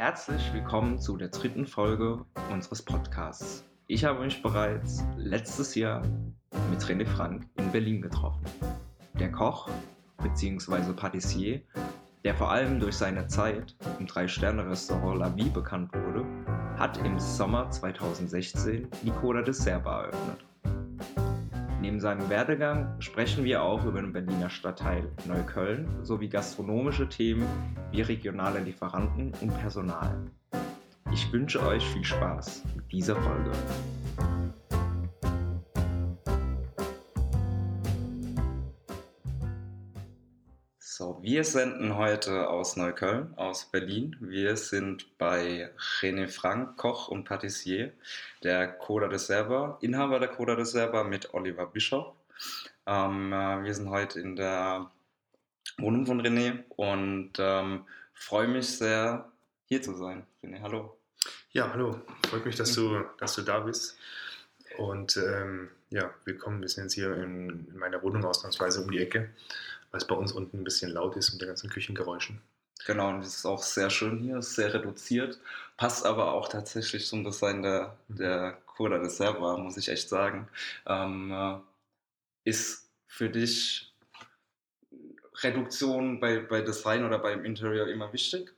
Herzlich willkommen zu der dritten Folge unseres Podcasts. Ich habe mich bereits letztes Jahr mit René Frank in Berlin getroffen. Der Koch bzw. Patissier, der vor allem durch seine Zeit im Drei-Sterne-Restaurant La Vie bekannt wurde, hat im Sommer 2016 die Coda Dessert eröffnet. Neben seinem Werdegang sprechen wir auch über den Berliner Stadtteil Neukölln sowie gastronomische Themen wie regionale Lieferanten und Personal. Ich wünsche euch viel Spaß mit dieser Folge. Wir senden heute aus Neukölln, aus Berlin. Wir sind bei René Frank, Koch und Patissier, der Coda de Serba, Inhaber der Coda de Serba mit Oliver Bischof. Ähm, äh, wir sind heute in der Wohnung von René und ähm, freue mich sehr, hier zu sein. René, hallo. Ja, hallo. Freut mich, dass du, dass du da bist. Und ähm, ja, willkommen. Wir sind jetzt hier in meiner Wohnung ausnahmsweise um die Ecke weil es bei uns unten ein bisschen laut ist mit den ganzen Küchengeräuschen. Genau, und es ist auch sehr schön hier, ist sehr reduziert, passt aber auch tatsächlich zum Design der, mhm. der Cola des Server, muss ich echt sagen. Ähm, äh, ist für dich Reduktion bei, bei Design oder beim Interieur immer wichtig?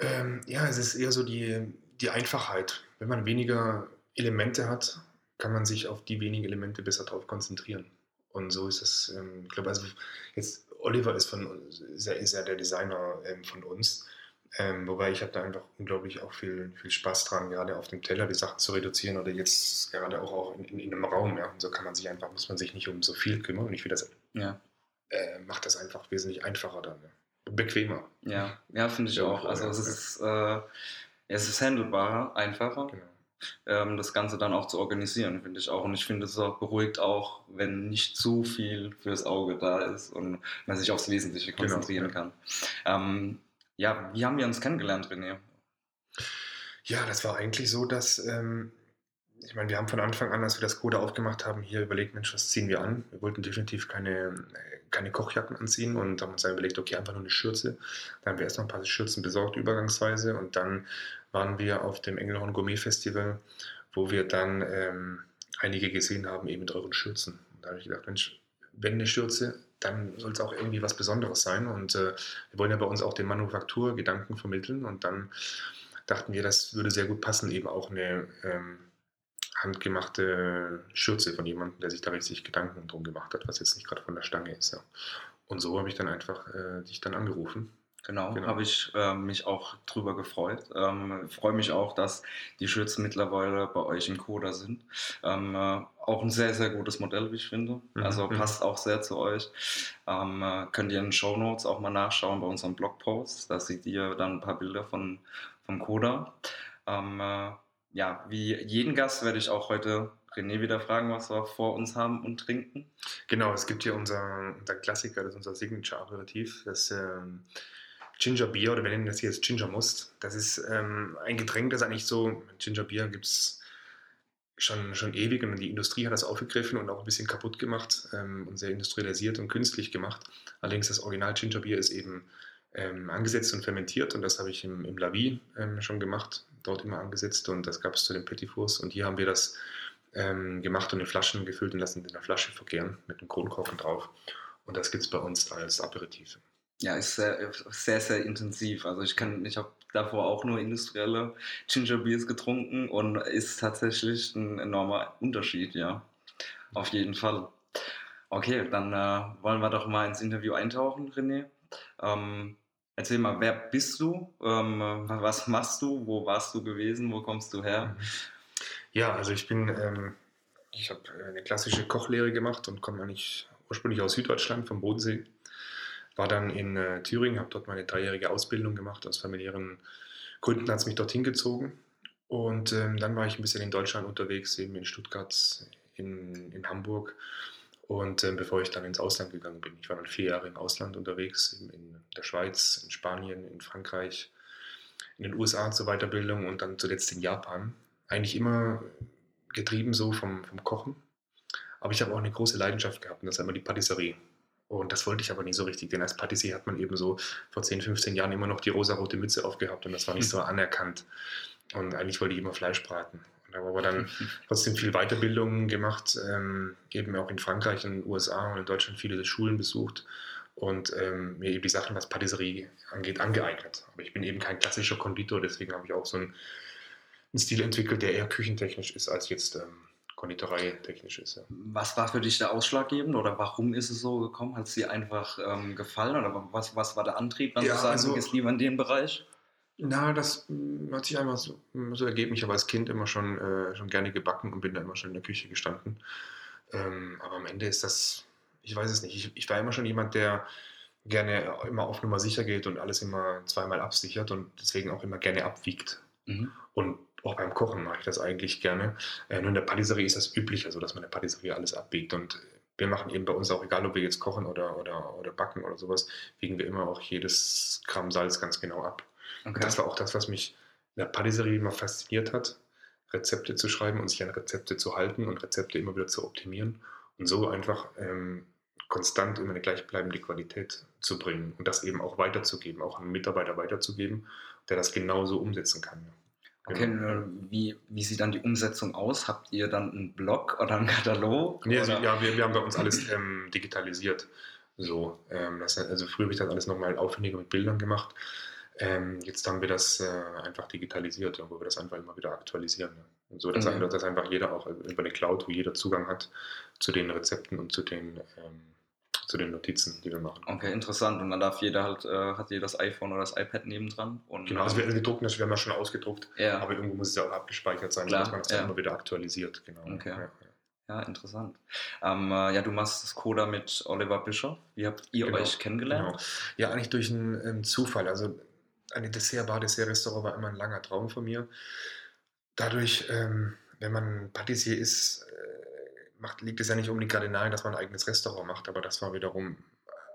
Ähm, ja, es ist eher so die, die Einfachheit. Wenn man weniger Elemente hat, kann man sich auf die wenigen Elemente besser drauf konzentrieren. Und so ist es, ähm, ich glaube, also jetzt Oliver ist von ist ja, ist ja der Designer ähm, von uns. Ähm, wobei ich habe da einfach unglaublich auch viel, viel Spaß dran, gerade auf dem Teller die Sachen zu reduzieren oder jetzt gerade auch, auch in, in, in einem Raum. Ja. Und so kann man sich einfach, muss man sich nicht um so viel kümmern. Und ich finde das ja. äh, macht das einfach wesentlich einfacher dann. Ja. Bequemer. Ja, ja, finde ich auch. Also es ist, äh, es ist handelbarer, einfacher. Genau ähm, das Ganze dann auch zu organisieren, finde ich auch. Und ich finde es auch beruhigt auch, wenn nicht zu viel fürs Auge da ist und man sich aufs Wesentliche genau, konzentrieren genau, ja. kann. Ähm, ja, wie haben wir uns kennengelernt, René? Ja, das war eigentlich so, dass ähm, ich meine, wir haben von Anfang an, als wir das Code aufgemacht haben, hier überlegt, Mensch, was ziehen wir an? Wir wollten definitiv keine, keine Kochjacken anziehen und haben uns dann überlegt, okay, einfach nur eine Schürze. Dann haben wir erst noch ein paar Schürzen besorgt, übergangsweise. Und dann waren wir auf dem Engelhorn Gourmet Festival, wo wir dann ähm, einige gesehen haben, eben mit euren Schürzen. Und da habe ich gedacht, Mensch, wenn eine Schürze, dann soll es auch irgendwie was Besonderes sein. Und äh, wir wollen ja bei uns auch den Manufakturgedanken vermitteln. Und dann dachten wir, das würde sehr gut passen, eben auch eine ähm, handgemachte Schürze von jemandem, der sich da richtig Gedanken drum gemacht hat, was jetzt nicht gerade von der Stange ist. Ja. Und so habe ich dann einfach äh, dich dann angerufen. Genau, genau. habe ich äh, mich auch drüber gefreut. Ähm, freue mich auch, dass die Schürzen mittlerweile bei euch im Coda sind. Ähm, äh, auch ein sehr, sehr gutes Modell, wie ich finde. Mhm. Also mhm. passt auch sehr zu euch. Ähm, äh, könnt ihr in den Show Notes auch mal nachschauen bei unserem Blogpost. Da seht ihr dann ein paar Bilder von, vom Coda. Ähm, äh, ja, wie jeden Gast werde ich auch heute René wieder fragen, was wir vor uns haben und trinken. Genau, es gibt hier unser, unser Klassiker, das ist unser Signature-Aperitif, das ähm, Ginger Beer oder wir nennen das hier jetzt Ginger Must. Das ist ähm, ein Getränk, das eigentlich so, Ginger Beer gibt es schon, schon ewig und die Industrie hat das aufgegriffen und auch ein bisschen kaputt gemacht ähm, und sehr industrialisiert und künstlich gemacht. Allerdings das Original Ginger Beer ist eben ähm, angesetzt und fermentiert und das habe ich im, im Lavi ähm, schon gemacht, dort immer angesetzt und das gab es zu den Petit Fours und hier haben wir das ähm, gemacht und in Flaschen gefüllt und lassen in der Flasche verkehren mit einem Kronkorken drauf und das gibt es bei uns als Aperitif. Ja, ist sehr, sehr, sehr intensiv. Also ich kann, ich habe davor auch nur industrielle Ginger Beers getrunken und ist tatsächlich ein enormer Unterschied, ja. Auf jeden Fall. Okay, dann äh, wollen wir doch mal ins Interview eintauchen, René. Ähm, Erzähl mal, wer bist du? Ähm, was machst du? Wo warst du gewesen? Wo kommst du her? Mhm. Ja, also ich bin, ähm, ich habe eine klassische Kochlehre gemacht und komme eigentlich ursprünglich aus Süddeutschland, vom Bodensee. War dann in äh, Thüringen, habe dort meine dreijährige Ausbildung gemacht. Aus familiären Gründen hat es mich dorthin gezogen. Und ähm, dann war ich ein bisschen in Deutschland unterwegs, eben in Stuttgart, in, in Hamburg und äh, bevor ich dann ins Ausland gegangen bin, ich war dann vier Jahre im Ausland unterwegs, in, in der Schweiz, in Spanien, in Frankreich, in den USA zur Weiterbildung und dann zuletzt in Japan. Eigentlich immer getrieben so vom, vom Kochen. Aber ich habe auch eine große Leidenschaft gehabt und das ist immer die Patisserie. Und das wollte ich aber nie so richtig, denn als Patissier hat man eben so vor 10, 15 Jahren immer noch die rosarote Mütze aufgehabt und das war nicht so anerkannt. Und eigentlich wollte ich immer Fleisch braten. Und habe aber dann trotzdem viel Weiterbildung gemacht, ähm, eben auch in Frankreich, in den USA und in Deutschland viele Schulen besucht und ähm, mir eben die Sachen, was Patisserie angeht, angeeignet. Aber ich bin eben kein klassischer Konditor, deswegen habe ich auch so einen, einen Stil entwickelt, der eher küchentechnisch ist als jetzt ähm, Konditorei technisch ist. Ja. Was war für dich der ausschlaggebend oder warum ist es so gekommen? Hat es dir einfach ähm, gefallen oder was, was war der Antrieb, dann Ja, zu sagen, also- du gehst lieber in den Bereich? Na, das mm, hat sich einfach so, so ergeben. Ich habe als Kind immer schon, äh, schon gerne gebacken und bin da immer schon in der Küche gestanden. Ähm, aber am Ende ist das, ich weiß es nicht. Ich, ich war immer schon jemand, der gerne immer auf Nummer sicher geht und alles immer zweimal absichert und deswegen auch immer gerne abwiegt. Mhm. Und auch beim Kochen mache ich das eigentlich gerne. Äh, nur in der Patisserie ist das üblich, also dass man in der Patisserie alles abwiegt. Und wir machen eben bei uns auch, egal ob wir jetzt kochen oder, oder, oder backen oder sowas, wiegen wir immer auch jedes Gramm Salz ganz genau ab. Und Okay. das war auch das, was mich in der Patisserie immer fasziniert hat, Rezepte zu schreiben und sich an Rezepte zu halten und Rezepte immer wieder zu optimieren und so einfach ähm, konstant immer eine gleichbleibende Qualität zu bringen und das eben auch weiterzugeben, auch an einen Mitarbeiter weiterzugeben, der das genauso umsetzen kann. Okay, Genau. äh, wie, wie sieht dann die Umsetzung aus? Habt ihr dann einen Blog oder einen Katalog? Nee, also, ja, wir, wir haben bei uns alles ähm, digitalisiert. So, ähm, das, also früher habe ich das alles nochmal aufwendiger mit Bildern gemacht. Ähm, jetzt haben wir das äh, einfach digitalisiert, ja, wo wir das einfach immer wieder aktualisieren. Ja. Und so, dass, Mhm. einfach, dass einfach jeder auch über eine Cloud, wo jeder Zugang hat zu den Rezepten und zu den, ähm, zu den Notizen, die wir machen. Okay, interessant. Und dann darf jeder halt, äh, hat jeder das iPhone oder das iPad nebendran. Und, Genau, also wir, wir drucken das, wir haben das schon ausgedruckt, ja, aber irgendwo muss es ja auch abgespeichert sein, Klar, dass man es dann ja. immer wieder aktualisiert. Genau. Okay. Ja, ja. ja, interessant. Ähm, äh, ja, du machst das Coda mit Oliver Bischoff. Wie habt ihr Genau, euch kennengelernt? Genau. Ja, eigentlich durch einen ähm, Zufall. Also eine Dessertbar, Dessert-Restaurant war immer ein langer Traum von mir. Dadurch, ähm, wenn man Patissier ist, äh, macht, liegt es ja nicht unbedingt gerade nahe, dass man ein eigenes Restaurant macht, aber das war wiederum,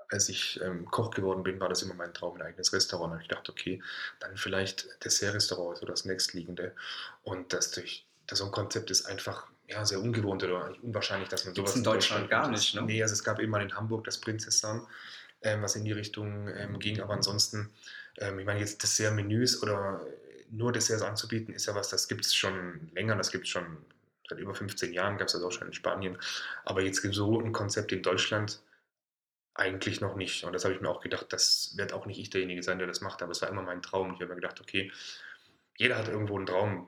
als ich ähm, Koch geworden bin, war das immer mein Traum, ein eigenes Restaurant. Und ich dachte, okay, dann vielleicht Dessert-Restaurant, so das nächstliegende. Und das durch das so ein Konzept ist einfach ja, sehr ungewohnt oder unwahrscheinlich, dass man Gibt's sowas in Deutschland gar nicht, ne? Nee, also es gab eben mal in Hamburg das Prinzessan, ähm, was in die Richtung ähm, ging, aber ansonsten, ähm, ich meine, jetzt Dessert-Menüs oder nur Desserts anzubieten, ist ja was, das gibt es schon länger, das gibt es schon seit über 15 Jahren, gab es das auch schon in Spanien, aber jetzt gibt es so ein Konzept in Deutschland eigentlich noch nicht. Und das habe ich mir auch gedacht, das wird auch nicht ich derjenige sein, der das macht, aber es war immer mein Traum. Ich habe mir gedacht, okay, jeder hat irgendwo einen Traum,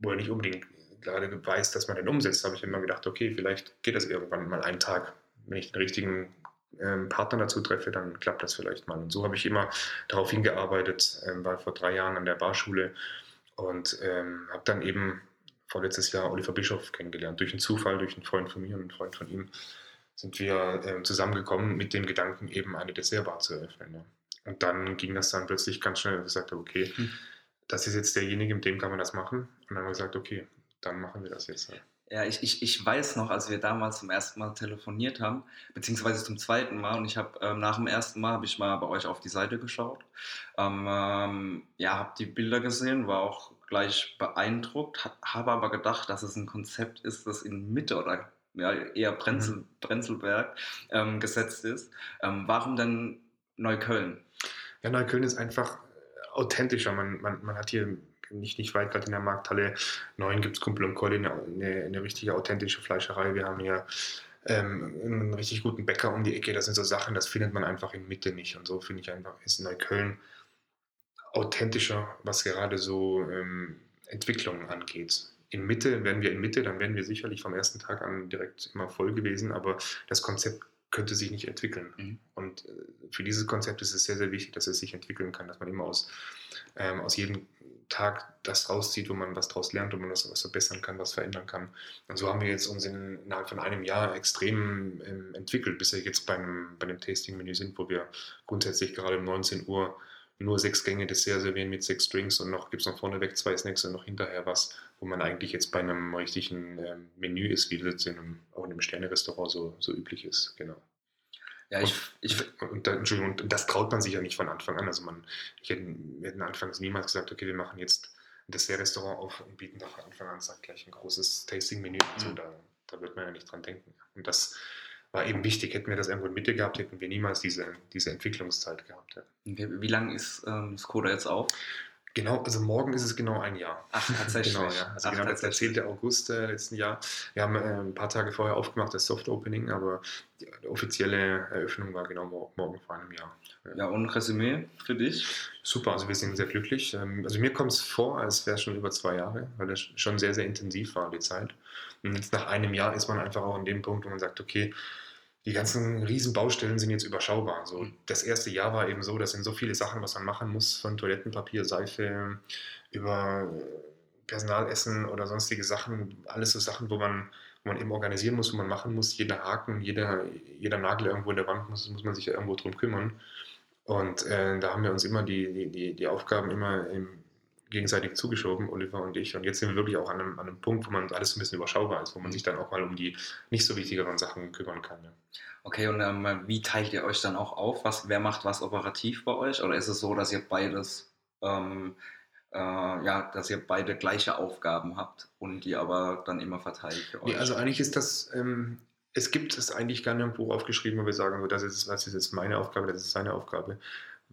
wo er nicht unbedingt gerade weiß, dass man den umsetzt. Da habe ich immer gedacht, okay, vielleicht geht das irgendwann mal einen Tag. Wenn ich den richtigen ähm, Partner dazu treffe, dann klappt das vielleicht mal. Und so habe ich immer darauf hingearbeitet, ähm, war vor drei Jahren an der Barschule und ähm, habe dann eben vorletztes Jahr Oliver Bischof kennengelernt. Durch einen Zufall, durch einen Freund von mir und einen Freund von ihm sind wir ähm, zusammengekommen mit dem Gedanken, eben eine Dessertbar zu eröffnen. Ja. Und dann ging das dann plötzlich ganz schnell, dass ich sagte, okay, Hm. das ist jetzt derjenige, mit dem kann man das machen. Und dann haben wir gesagt, okay, dann machen wir das jetzt. Ja. Ja, ich, ich, ich weiß noch, als wir damals zum ersten Mal telefoniert haben, beziehungsweise zum zweiten Mal, und ich habe ähm, nach dem ersten Mal habe ich mal bei euch auf die Seite geschaut. Ähm, ähm, ja, habe die Bilder gesehen, war auch gleich beeindruckt, ha- habe aber gedacht, dass es ein Konzept ist, das in Mitte oder ja, eher Brenzel, Brenzelberg ähm, gesetzt ist. Ähm, warum denn Neukölln? Ja, Neukölln ist einfach authentischer. Man, man, man hat hier nicht, nicht weit gerade in der Markthalle 9 gibt es Kumpel und Colli, eine, eine, eine richtige authentische Fleischerei. Wir haben hier ähm, einen richtig guten Bäcker um die Ecke. Das sind so Sachen, das findet man einfach in Mitte nicht. Und so finde ich einfach, ist Neukölln authentischer, was gerade so ähm, Entwicklungen angeht. In Mitte, wären wir in Mitte, dann wären wir sicherlich vom ersten Tag an direkt immer voll gewesen, aber das Konzept könnte sich nicht entwickeln. Mhm. Und äh, für dieses Konzept ist es sehr, sehr wichtig, dass es sich entwickeln kann, dass man immer aus, ähm, aus jedem Tag das rauszieht, wo man was draus lernt, wo man was, was verbessern kann, was verändern kann. Und so haben wir jetzt uns in, innerhalb von einem Jahr extrem ähm, entwickelt, bis wir jetzt beim, bei dem Tasting-Menü sind, wo wir grundsätzlich gerade um 19 Uhr nur sechs Gänge Dessert servieren mit sechs Drinks und noch gibt es noch vorneweg zwei Snacks und noch hinterher was, wo man eigentlich jetzt bei einem richtigen ähm, Menü ist, wie das in einem, auch in einem Sterne-Restaurant so, so üblich ist. Genau. Ja, ich, ich, Und, da, Entschuldigung, und das traut man sich ja nicht von Anfang an. Also man, ich hätte, wir hätten anfangs niemals gesagt, okay, wir machen jetzt ein Dessert-Restaurant auf und bieten von Anfang an sagt gleich ein großes Tasting-Menü. Also Mhm. da, da wird man ja nicht dran denken. Und das war eben wichtig. Hätten wir das irgendwo in Mitte gehabt, hätten wir niemals diese, diese Entwicklungszeit gehabt. Ja. Okay, wie lange ist ähm, Skoda jetzt auf? Genau, also morgen ist es genau ein Jahr. Ach, tatsächlich. genau, ja. Also Ach, genau, der 10. August äh, letzten Jahr. Wir haben äh, ein paar Tage vorher aufgemacht, das Soft Opening, aber die, offizielle Eröffnung war genau mor morgen vor einem Jahr. Ja, und Resümee für dich? Super, also wir sind sehr glücklich. Ähm, also mir kommt es vor, als wäre es schon über zwei Jahre, weil das schon sehr, sehr intensiv war, die Zeit. Und jetzt nach einem Jahr ist man einfach auch an dem Punkt, wo man sagt, okay, die ganzen Riesenbaustellen sind jetzt überschaubar. So, das erste Jahr war eben so, das sind so viele Sachen, was man machen muss, von Toilettenpapier, Seife, über Personalessen oder sonstige Sachen, alles so Sachen, wo man, wo man eben organisieren muss, wo man machen muss. Jeder Haken, jeder, jeder Nagel irgendwo in der Wand muss, muss man sich ja irgendwo drum kümmern. Und äh, da haben wir uns immer die, die, die Aufgaben immer im, gegenseitig zugeschoben, Oliver und ich. Und jetzt sind wir wirklich auch an einem, an einem Punkt, wo man alles ein bisschen überschaubar ist, wo man sich dann auch mal um die nicht so wichtigeren Sachen kümmern kann. Ja. Okay, und ähm, wie teilt ihr euch dann auch auf? Was, wer macht was operativ bei euch? Oder ist es so, dass ihr beides, ähm, äh, ja, dass ihr beide gleiche Aufgaben habt und die aber dann immer verteilt für euch? Nee, also eigentlich ist das, ähm, es gibt es eigentlich gar nirgendwo aufgeschrieben, wo wir sagen, so, das, ist, das ist jetzt meine Aufgabe, das ist seine Aufgabe,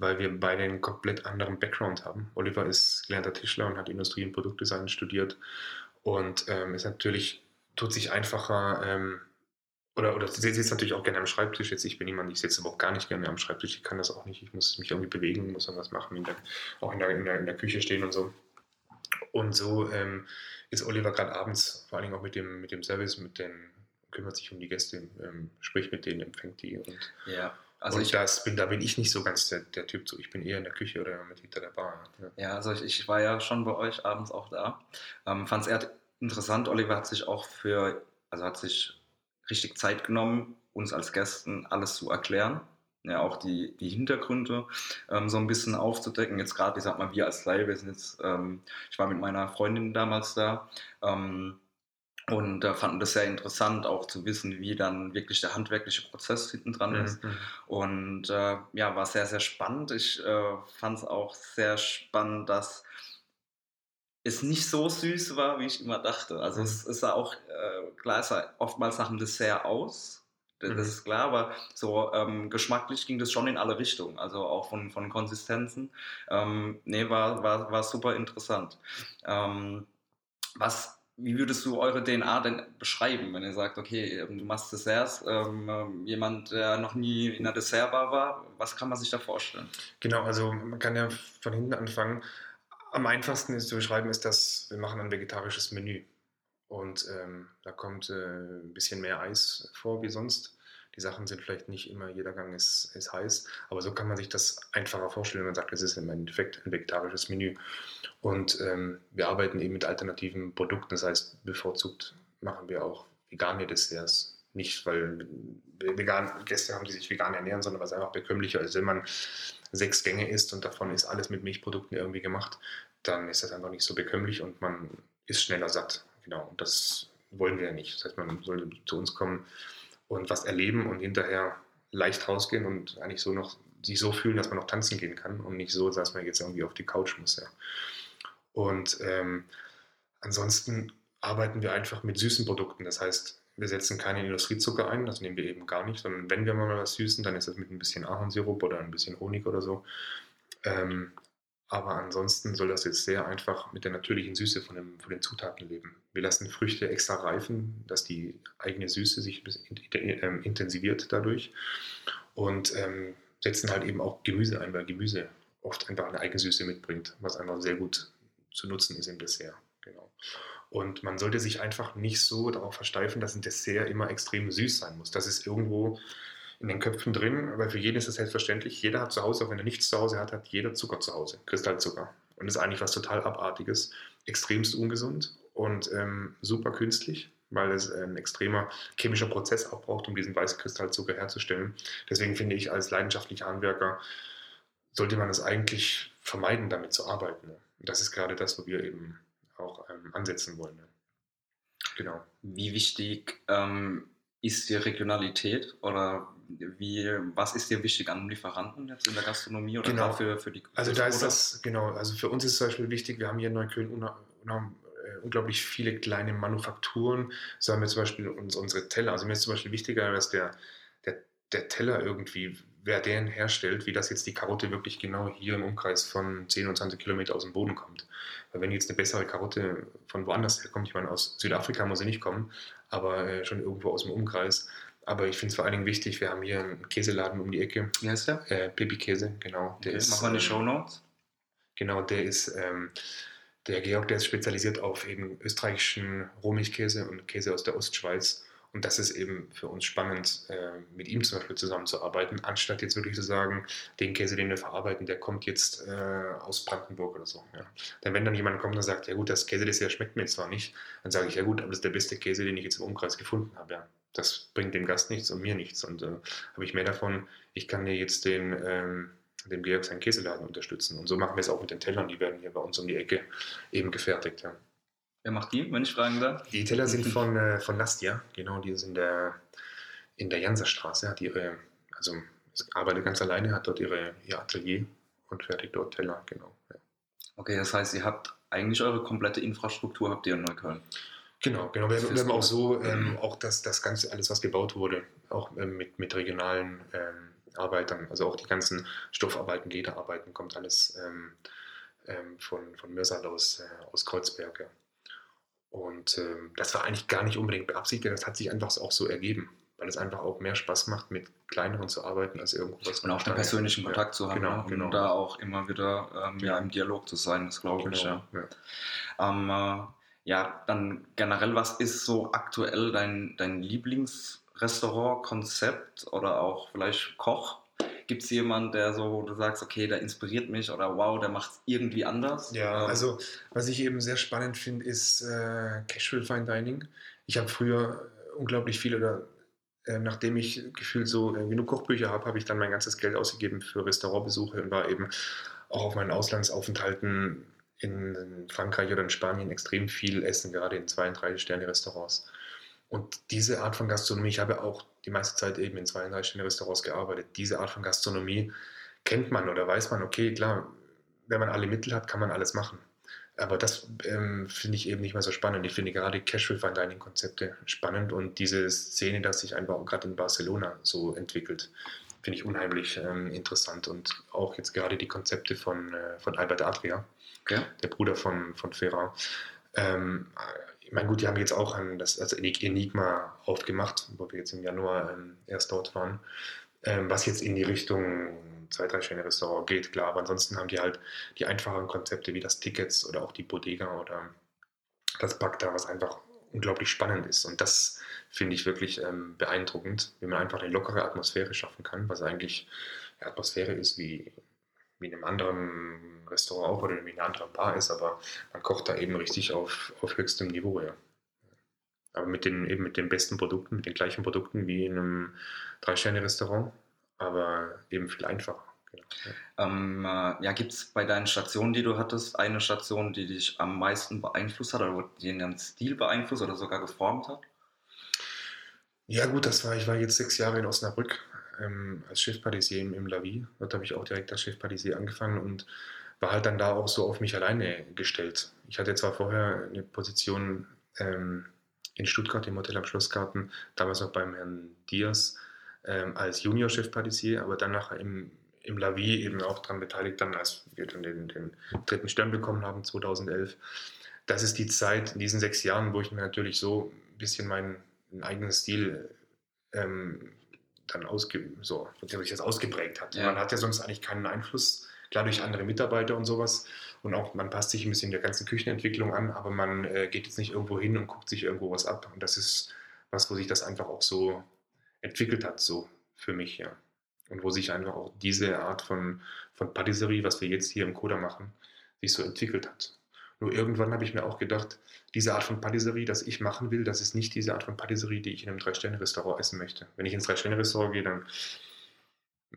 weil wir beide einen komplett anderen Background haben. Oliver ist gelernter Tischler und hat Industrie- und Produktdesign studiert und ähm, ist natürlich, tut sich einfacher, ähm, oder, oder sie sitzt natürlich auch gerne am Schreibtisch. Jetzt, ich bin jemand, ich sitze aber auch gar nicht gerne am Schreibtisch. Ich kann das auch nicht. Ich muss mich irgendwie bewegen, muss irgendwas machen, der, auch in der, in, der, in der Küche stehen und so. Und so ähm, ist Oliver gerade abends, vor allen Dingen auch mit dem, mit dem Service, mit den, kümmert sich um die Gäste, ähm, spricht mit denen, empfängt die. Und, ja, also und ich, das bin, da bin ich nicht so ganz der, der Typ so. Ich bin eher in der Küche oder mit hinter der Bar. Ja. ja, also ich, ich war ja schon bei euch abends auch da. Ähm, Fand es eher interessant. Oliver hat sich auch für, also hat sich richtig Zeit genommen, uns als Gästen alles zu erklären. Ja, auch die, die Hintergründe ähm, so ein bisschen aufzudecken. Jetzt gerade, ich sag mal, wir als Laie, wir sind jetzt, ähm, ich war mit meiner Freundin damals da ähm, und äh, fanden das sehr interessant, auch zu wissen, wie dann wirklich der handwerkliche Prozess hinten dran ist. Mhm. Und äh, ja, war sehr, sehr spannend. Ich äh, fand es auch sehr spannend, dass es nicht so süß war, wie ich immer dachte. Also Mhm. es, es sah auch, äh, klar, es sah oftmals nach einem Dessert aus. Das Mhm. ist klar, aber so ähm, geschmacklich ging das schon in alle Richtungen, also auch von, von Konsistenzen. Ähm, nee, war, war, war super interessant. Ähm, was, wie würdest du eure DNA denn beschreiben, wenn ihr sagt, okay, ähm, du machst Desserts, ähm, ähm, jemand, der noch nie in einer Dessertbar war, was kann man sich da vorstellen? Genau, also man kann ja von hinten anfangen. Am einfachsten ist zu beschreiben, ist, dass wir machen ein vegetarisches Menü. Und ähm, da kommt äh, ein bisschen mehr Eis vor wie sonst. Die Sachen sind vielleicht nicht immer, jeder Gang ist, ist heiß, aber so kann man sich das einfacher vorstellen, wenn man sagt, es ist im Endeffekt ein vegetarisches Menü. Und ähm, wir arbeiten eben mit alternativen Produkten, das heißt, bevorzugt machen wir auch vegane Desserts. Nicht, weil vegan, Gäste haben, die sich vegan ernähren, sondern weil es einfach bekömmlicher ist. Wenn man sechs Gänge isst und davon ist alles mit Milchprodukten irgendwie gemacht, dann ist das einfach nicht so bekömmlich und man ist schneller satt. Genau, und das wollen wir ja nicht. Das heißt, man soll zu uns kommen und was erleben und hinterher leicht rausgehen und eigentlich so noch sich so fühlen, dass man noch tanzen gehen kann und nicht so, dass man jetzt irgendwie auf die Couch muss. Ja. Und ähm, ansonsten arbeiten wir einfach mit süßen Produkten. Das heißt, wir setzen keinen Industriezucker ein, das nehmen wir eben gar nicht, sondern wenn wir mal was süßen, dann ist das mit ein bisschen Ahornsirup oder ein bisschen Honig oder so. Ähm, aber ansonsten soll das jetzt sehr einfach mit der natürlichen Süße von, dem, von den Zutaten leben. Wir lassen Früchte extra reifen, dass die eigene Süße sich ähm, intensiviert dadurch und ähm, setzen halt eben auch Gemüse ein, weil Gemüse oft einfach eine Eigensüße mitbringt, was einfach sehr gut zu nutzen ist im Dessert. Genau. Und man sollte sich einfach nicht so darauf versteifen, dass ein Dessert immer extrem süß sein muss. Das ist irgendwo in den Köpfen drin, weil für jeden ist das selbstverständlich. Jeder hat zu Hause, auch wenn er nichts zu Hause hat, hat jeder Zucker zu Hause, Kristallzucker. Und das ist eigentlich was total Abartiges, extremst ungesund und ähm, super künstlich, weil es ein extremer chemischer Prozess auch braucht, um diesen weißen Kristallzucker herzustellen. Deswegen finde ich, als leidenschaftlicher Handwerker sollte man es eigentlich vermeiden, damit zu arbeiten. Und das ist gerade das, wo wir eben auch ähm, ansetzen wollen. Genau. Wie wichtig ähm, ist die Regionalität oder wie, was ist dir wichtig an Lieferanten jetzt in der Gastronomie oder Genau. für, für die Also da ist das, genau, also für uns ist zum Beispiel wichtig, wir haben hier in Neukölln äh, unglaublich viele kleine Manufakturen. So haben wir zum Beispiel uns, unsere Teller. Also mir ist zum Beispiel wichtiger, dass der, der, der Teller irgendwie, wer den herstellt, wie das jetzt die Karotte wirklich genau hier im Umkreis von 10 und 20 Kilometer aus dem Boden kommt. Weil wenn jetzt eine bessere Karotte von woanders herkommt, ich meine, aus Südafrika muss sie nicht kommen, aber äh, schon irgendwo aus dem Umkreis. Aber ich finde es vor allen Dingen wichtig, wir haben hier einen Käseladen um die Ecke. Wie heißt der? Äh, Pipi Käse, genau. Der okay, ist, machen wir in die ähm, Show Notes. Genau, der ist, ähm, der Georg, der ist spezialisiert auf eben österreichischen Rohmilchkäse und Käse aus der Ostschweiz. Und das ist eben für uns spannend, äh, mit ihm zum Beispiel zusammenzuarbeiten, anstatt jetzt wirklich zu sagen, den Käse, den wir verarbeiten, der kommt jetzt äh, aus Brandenburg oder so. Ja. Denn wenn dann jemand kommt und sagt, ja gut, das Käsedessert schmeckt mir zwar nicht, dann sage ich, ja gut, aber das ist der beste Käse, den ich jetzt im Umkreis gefunden habe. Ja. Das bringt dem Gast nichts und mir nichts. Und äh, habe ich mehr davon, ich kann dir jetzt den, ähm, dem Georg seinen Käseladen unterstützen. Und so machen wir es auch mit den Tellern, die werden hier bei uns um die Ecke eben gefertigt. Ja. Wer macht die, wenn ich fragen darf? Die Teller sind von, äh, von Nastia, genau, die ist in der, in der Janserstraße, hat ihre, also arbeitet ganz alleine, hat dort ihre, ihr Atelier und fertigt dort Teller, genau. Ja. Okay, das heißt, ihr habt eigentlich eure komplette Infrastruktur habt ihr in Neukölln. Genau, genau. Wir, wir haben auch so, ähm, auch das, das Ganze, alles, was gebaut wurde, auch ähm, mit, mit regionalen ähm, Arbeitern, also auch die ganzen Stoffarbeiten, Lederarbeiten, kommt alles ähm, ähm, von, von Mürsal aus, äh, aus Kreuzberg. Ja. Und ähm, das war eigentlich gar nicht unbedingt beabsichtigt, das hat sich einfach auch so ergeben, weil es einfach auch mehr Spaß macht, mit kleineren zu arbeiten, als irgendwas. Und auch den persönlichen Kontakt ja, zu haben genau, ne? und genau. da auch immer wieder ähm, ja, im Dialog zu sein, das glaube ich. Genau, Ja. ja. Ähm, äh, ja, dann generell, was ist so aktuell dein, dein Lieblingsrestaurant-Konzept oder auch vielleicht Koch? Gibt es jemanden, der so, wo du sagst, okay, der inspiriert mich oder wow, der macht es irgendwie anders? Ja, Ähm, also was ich eben sehr spannend finde, ist äh, Casual Fine Dining. Ich habe früher unglaublich viel oder äh, nachdem ich gefühlt so äh, genug Kochbücher habe, habe ich dann mein ganzes Geld ausgegeben für Restaurantbesuche und war eben auch auf meinen Auslandsaufenthalten in Frankreich oder in Spanien extrem viel essen, gerade in zwei- und drei Sterne Restaurants. Und diese Art von Gastronomie, ich habe auch die meiste Zeit eben in zwei- drei Sterne Restaurants gearbeitet, diese Art von Gastronomie kennt man oder weiß man, okay, klar, wenn man alle Mittel hat, kann man alles machen. Aber das ähm, finde ich eben nicht mehr so spannend. Ich finde gerade Casual Fine Dining Konzepte spannend und diese Szene, dass sich einfach gerade in Barcelona so entwickelt, finde ich unheimlich ähm, interessant. Und auch jetzt gerade die Konzepte von, äh, von Albert Adria, okay. der Bruder von, von Ferrand. Ähm, ich meine, gut, die haben jetzt auch an das also Enigma aufgemacht, wo wir jetzt im Januar ähm, erst dort waren, ähm, was jetzt in die Richtung zwei, drei Sterne Restaurant geht, klar, aber ansonsten haben die halt die einfacheren Konzepte wie das Tickets oder auch die Bodega oder das Bagda, was einfach unglaublich spannend ist. Und das finde ich wirklich ähm, beeindruckend, wie man einfach eine lockere Atmosphäre schaffen kann, was eigentlich eine Atmosphäre ist wie, wie in einem anderen Restaurant auch oder wie in einer anderen Bar ist, aber man kocht da eben richtig auf, auf höchstem Niveau, ja. Aber mit den, eben mit den besten Produkten, mit den gleichen Produkten wie in einem Drei-Sterne-Restaurant, aber eben viel einfacher. Genau. Ja. Ähm, äh, ja, gibt es bei deinen Stationen, die du hattest, eine Station, die dich am meisten beeinflusst hat oder die deinen Stil beeinflusst oder sogar geformt hat? Ja, gut, das war, ich war jetzt sechs Jahre in Osnabrück ähm, als Chefpatissier im, im La Vie. Dort habe ich auch direkt als Chefpatissier angefangen und war halt dann da auch so auf mich alleine gestellt. Ich hatte zwar vorher eine Position ähm, in Stuttgart im Hotel am Schlossgarten, damals noch beim Herrn Diaz ähm, als Junior-Chefpatissier, aber dann nachher im, im La Vie eben auch daran beteiligt, dann als wir dann den, den dritten Stern bekommen haben 2011. Das ist die Zeit in diesen sechs Jahren, wo ich mir natürlich so ein bisschen meinen einen eigenen Stil ähm, dann ausge so, sich das ausgeprägt hat. Ja. Man hat ja sonst eigentlich keinen Einfluss, klar durch andere Mitarbeiter und sowas. Und auch man passt sich ein bisschen der ganzen Küchenentwicklung an, aber man äh, geht jetzt nicht irgendwo hin und guckt sich irgendwo was ab. Und das ist was, wo sich das einfach auch so entwickelt hat, so für mich, ja. Und wo sich einfach auch diese Art von, von Patisserie, was wir jetzt hier im Koda machen, sich so entwickelt hat. Nur irgendwann habe ich mir auch gedacht, diese Art von Patisserie, das ich machen will, das ist nicht diese Art von Patisserie, die ich in einem Drei-Sterne-Restaurant essen möchte. Wenn ich ins Drei-Sterne-Restaurant gehe, dann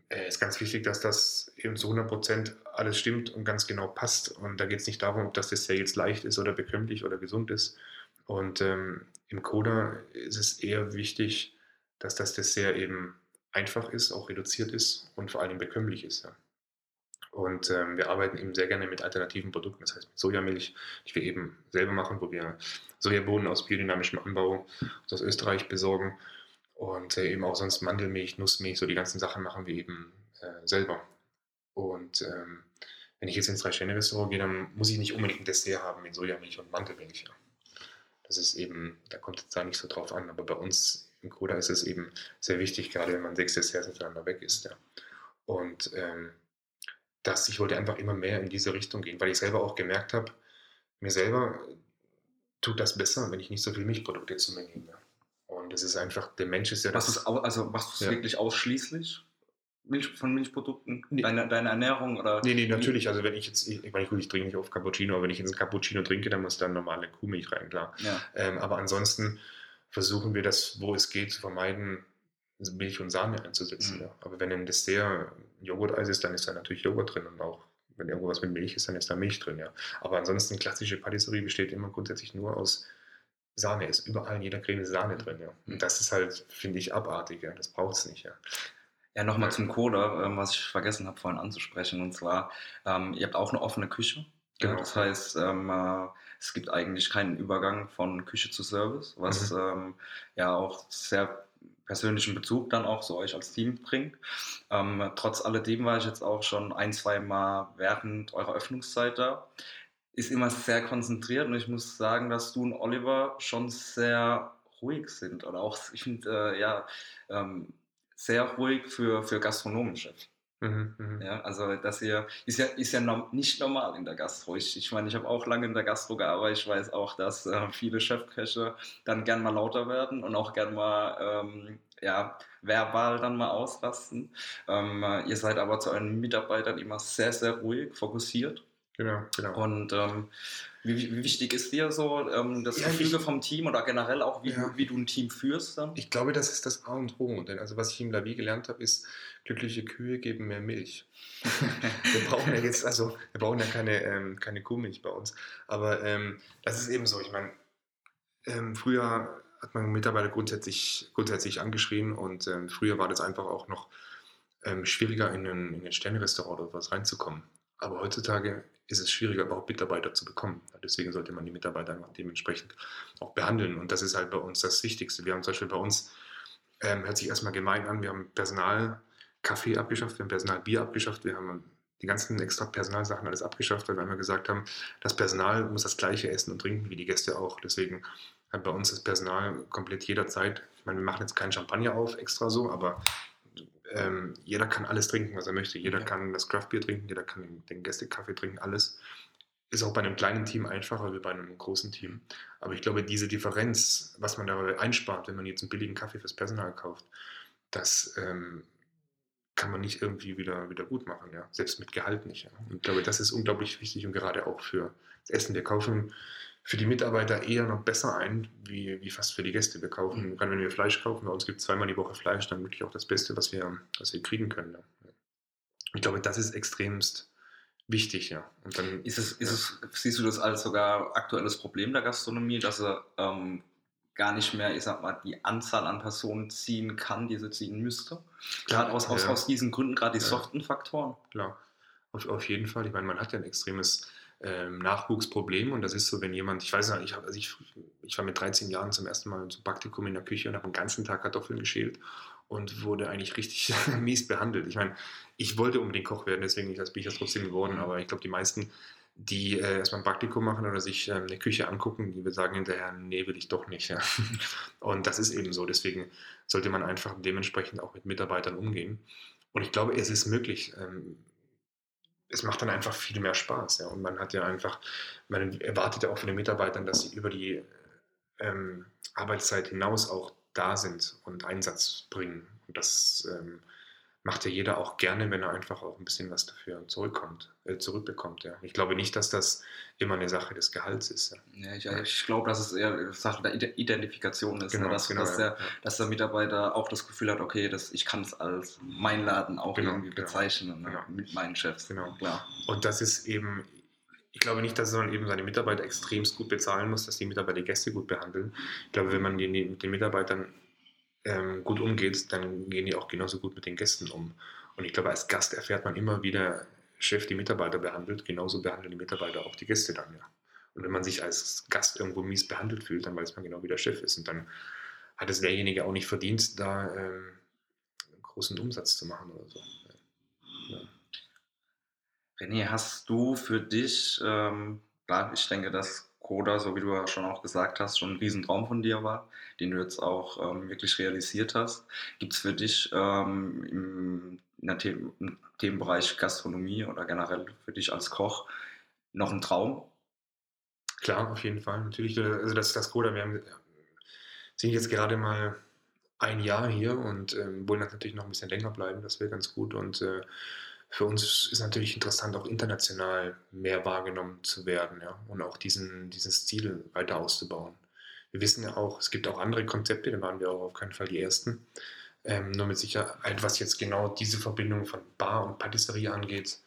äh, ist ganz wichtig, dass das eben zu 100% alles stimmt und ganz genau passt. Und da geht es nicht darum, ob das Dessert jetzt leicht ist oder bekömmlich oder gesund ist. Und ähm, im Coda ist es eher wichtig, dass das Dessert eben einfach ist, auch reduziert ist und vor allem bekömmlich ist. Ja. Und ähm, wir arbeiten eben sehr gerne mit alternativen Produkten, das heißt mit Sojamilch, die wir eben selber machen, wo wir Sojabohnen aus biodynamischem Anbau aus Österreich besorgen und äh, eben auch sonst Mandelmilch, Nussmilch, so die ganzen Sachen machen wir eben äh, selber. Und ähm, wenn ich jetzt ins Drei-Sterne-Restaurant gehe, dann muss ich nicht unbedingt ein Dessert haben mit Sojamilch und Mandelmilch. Das ist eben, da kommt es da nicht so drauf an. Aber bei uns im Koda ist es eben sehr wichtig, gerade wenn man sechs Desserts hintereinander weg ist. Ja. Und ähm, das, ich wollte einfach immer mehr in diese Richtung gehen, weil ich selber auch gemerkt habe, mir selber tut das besser, wenn ich nicht so viel Milchprodukte zu mir nehme. Und das ist einfach, der Mensch ist ja das. ist, also machst du es Ja. wirklich ausschließlich Milch, von Milchprodukten? Deine, deine Ernährung oder? Nee, nee, natürlich. Also wenn ich jetzt, ich, ich meine, gut, ich trinke nicht auf Cappuccino, aber wenn ich jetzt einen Cappuccino trinke, dann muss da normale Kuhmilch rein, klar. Ja. Ähm, aber ansonsten versuchen wir das, wo es geht, zu vermeiden, Milch und Sahne einzusetzen. Mhm. Ja. Aber wenn ein Dessert Joghurt-Eis ist, dann ist da natürlich Joghurt drin und auch wenn irgendwo was mit Milch ist, dann ist da Milch drin, ja. Aber ansonsten klassische Patisserie besteht immer grundsätzlich nur aus Sahne. Ist überall in jeder Creme ist Sahne drin, ja. Mhm. Und das ist halt, finde ich, abartig, ja. Das braucht es nicht, ja. Ja, nochmal zum Cola, ähm, was ich vergessen habe vorhin anzusprechen. Und zwar, ähm, ihr habt auch eine offene Küche. Genau. das heißt, ähm, äh, es gibt eigentlich keinen Übergang von Küche zu Service, was Mhm. ähm, ja auch sehr persönlichen Bezug dann auch so euch als Team bringt. Ähm, trotz alledem war ich jetzt auch schon ein, zwei Mal während eurer Öffnungszeit da. Ist immer sehr konzentriert und ich muss sagen, dass du und Oliver schon sehr ruhig sind oder auch, ich finde, äh, ja, ähm, sehr ruhig für, für Gastronomische. Mhm, mhm. Ja, also das hier ist ja, ist ja norm- nicht normal in der Gastro. Ich, ich meine, ich habe auch lange in der Gastro gearbeitet. Ich weiß auch, dass äh, viele Chefköche dann gern mal lauter werden und auch gern mal ähm, ja, verbal dann mal ausrasten. Ähm, äh, ihr seid aber zu euren Mitarbeitern immer sehr, sehr ruhig, fokussiert. Genau, genau. Und ähm, wie, wie wichtig ist dir so ähm, das Ja, Gefüge vom Team oder generell auch, wie, Ja. du, wie du ein Team führst dann? Ich glaube, das ist das A und O. Denn also was ich im Lavi gelernt habe, ist, glückliche Kühe geben mehr Milch. Wir brauchen ja jetzt, also wir brauchen ja keine, ähm, keine Kuhmilch bei uns. Aber ähm, das ist eben so. Ich meine, ähm, früher hat man Mitarbeiter grundsätzlich, grundsätzlich angeschrien und ähm, früher war das einfach auch noch ähm, schwieriger, in ein, in ein Sterne-Restaurant oder was reinzukommen. Aber heutzutage ist es schwieriger, überhaupt Mitarbeiter zu bekommen. Deswegen sollte man die Mitarbeiter dementsprechend auch behandeln. Und das ist halt bei uns das Wichtigste. Wir haben zum Beispiel bei uns, ähm, hört sich erstmal gemein an, wir haben Personal Kaffee abgeschafft, wir haben Personalbier abgeschafft, wir haben die ganzen extra Personalsachen alles abgeschafft, weil wir einmal gesagt haben, das Personal muss das gleiche essen und trinken wie die Gäste auch. Deswegen hat bei uns das Personal komplett jederzeit, ich meine, wir machen jetzt keinen Champagner auf, extra so, aber ähm, jeder kann alles trinken, was er möchte. Jeder Ja. kann das Craftbier trinken, jeder kann den Gästekaffee trinken, alles. Ist auch bei einem kleinen Team einfacher wie bei einem großen Team. Aber ich glaube, diese Differenz, was man dabei einspart, wenn man jetzt einen billigen Kaffee fürs Personal kauft, das ähm, kann man nicht irgendwie wieder, wieder gut machen, ja. Selbst mit Gehalt nicht. Ja. Und ich glaube, das ist unglaublich wichtig und gerade auch für das Essen. Wir kaufen für die Mitarbeiter eher noch besser ein, wie, wie fast für die Gäste. Wir kaufen, Mhm. gerade wenn wir Fleisch kaufen, bei uns gibt es zweimal die Woche Fleisch, dann wirklich auch das Beste, was wir, was wir kriegen können. Ich glaube, das ist extremst wichtig, ja. Und dann Ist es, ist ja. es, siehst du das als sogar aktuelles Problem der Gastronomie, dass er ähm, gar nicht mehr, ich sag mal, die Anzahl an Personen ziehen kann, die sie ziehen müsste? Gerade aus, aus, Ja. aus diesen Gründen, gerade die Ja. soften Faktoren. Klar, auf, auf jeden Fall. Ich meine, man hat ja ein extremes ähm, Nachwuchsproblem und das ist so, wenn jemand, ich weiß nicht, ich, hab, also ich, ich war mit 13 Jahren zum ersten Mal zum Praktikum in der Küche und habe den ganzen Tag Kartoffeln geschält und wurde eigentlich richtig mies behandelt. Ich meine, ich wollte unbedingt Koch werden, deswegen bin ich das trotzdem geworden, aber ich glaube, die meisten, die äh, erstmal ein Praktikum machen oder sich ähm, eine Küche angucken, die sagen hinterher, nee, will ich doch nicht. Ja. Und das ist eben so, deswegen sollte man einfach dementsprechend auch mit Mitarbeitern umgehen. Und ich glaube, es ist möglich. Ähm, es macht dann einfach viel mehr Spaß. Ja. Und man hat ja einfach, man erwartet ja auch von den Mitarbeitern, dass sie über die ähm, Arbeitszeit hinaus auch da sind und Einsatz bringen. Und das ähm, macht ja jeder auch gerne, wenn er einfach auch ein bisschen was dafür zurückkommt, äh, zurückbekommt. Ja. Ich glaube nicht, dass das immer eine Sache des Gehalts ist. Ja. Ja, ich, ich glaube, dass es eher eine Sache der Ide- Identifikation ist, ne? dass, dass, ja. der, dass der Mitarbeiter auch das Gefühl hat, okay, das, ich kann es als mein Laden auch Genau, irgendwie genau. bezeichnen ne? Genau. mit meinen Chefs. Genau. Klar. Und das ist eben, ich glaube nicht, dass man eben seine Mitarbeiter extremst gut bezahlen muss, dass die Mitarbeiter die Gäste gut behandeln. Ich glaube, wenn man die, mit den Mitarbeitern ähm, gut umgeht, dann gehen die auch genauso gut mit den Gästen um. Und ich glaube, als Gast erfährt man immer wieder Chef die Mitarbeiter behandelt, genauso behandeln die Mitarbeiter auch die Gäste dann, ja. Und wenn man sich als Gast irgendwo mies behandelt fühlt, dann weiß man genau, wie der Chef ist. Und dann hat es derjenige auch nicht verdient, da ähm, großen Umsatz zu machen oder so. Ja. René, hast du für dich, ähm, ich denke, dass Coda, so wie du ja schon auch gesagt hast, schon ein Riesentraum von dir war, den du jetzt auch ähm, wirklich realisiert hast. Gibt es für dich ähm, im, The im, Themenbereich Gastronomie oder generell für dich als Koch noch einen Traum? Klar, auf jeden Fall. Natürlich, also das, das Coda, wir haben, sind jetzt gerade mal ein Jahr hier und ähm, wollen natürlich noch ein bisschen länger bleiben, das wäre ganz gut. Und äh, für uns ist natürlich interessant, auch international mehr wahrgenommen zu werden ja? und auch diesen, dieses Ziel weiter auszubauen. Wir wissen ja auch, es gibt auch andere Konzepte, da waren wir auch auf keinen Fall die Ersten. Ähm, nur mit Sicherheit, was jetzt genau diese Verbindung von Bar und Patisserie angeht,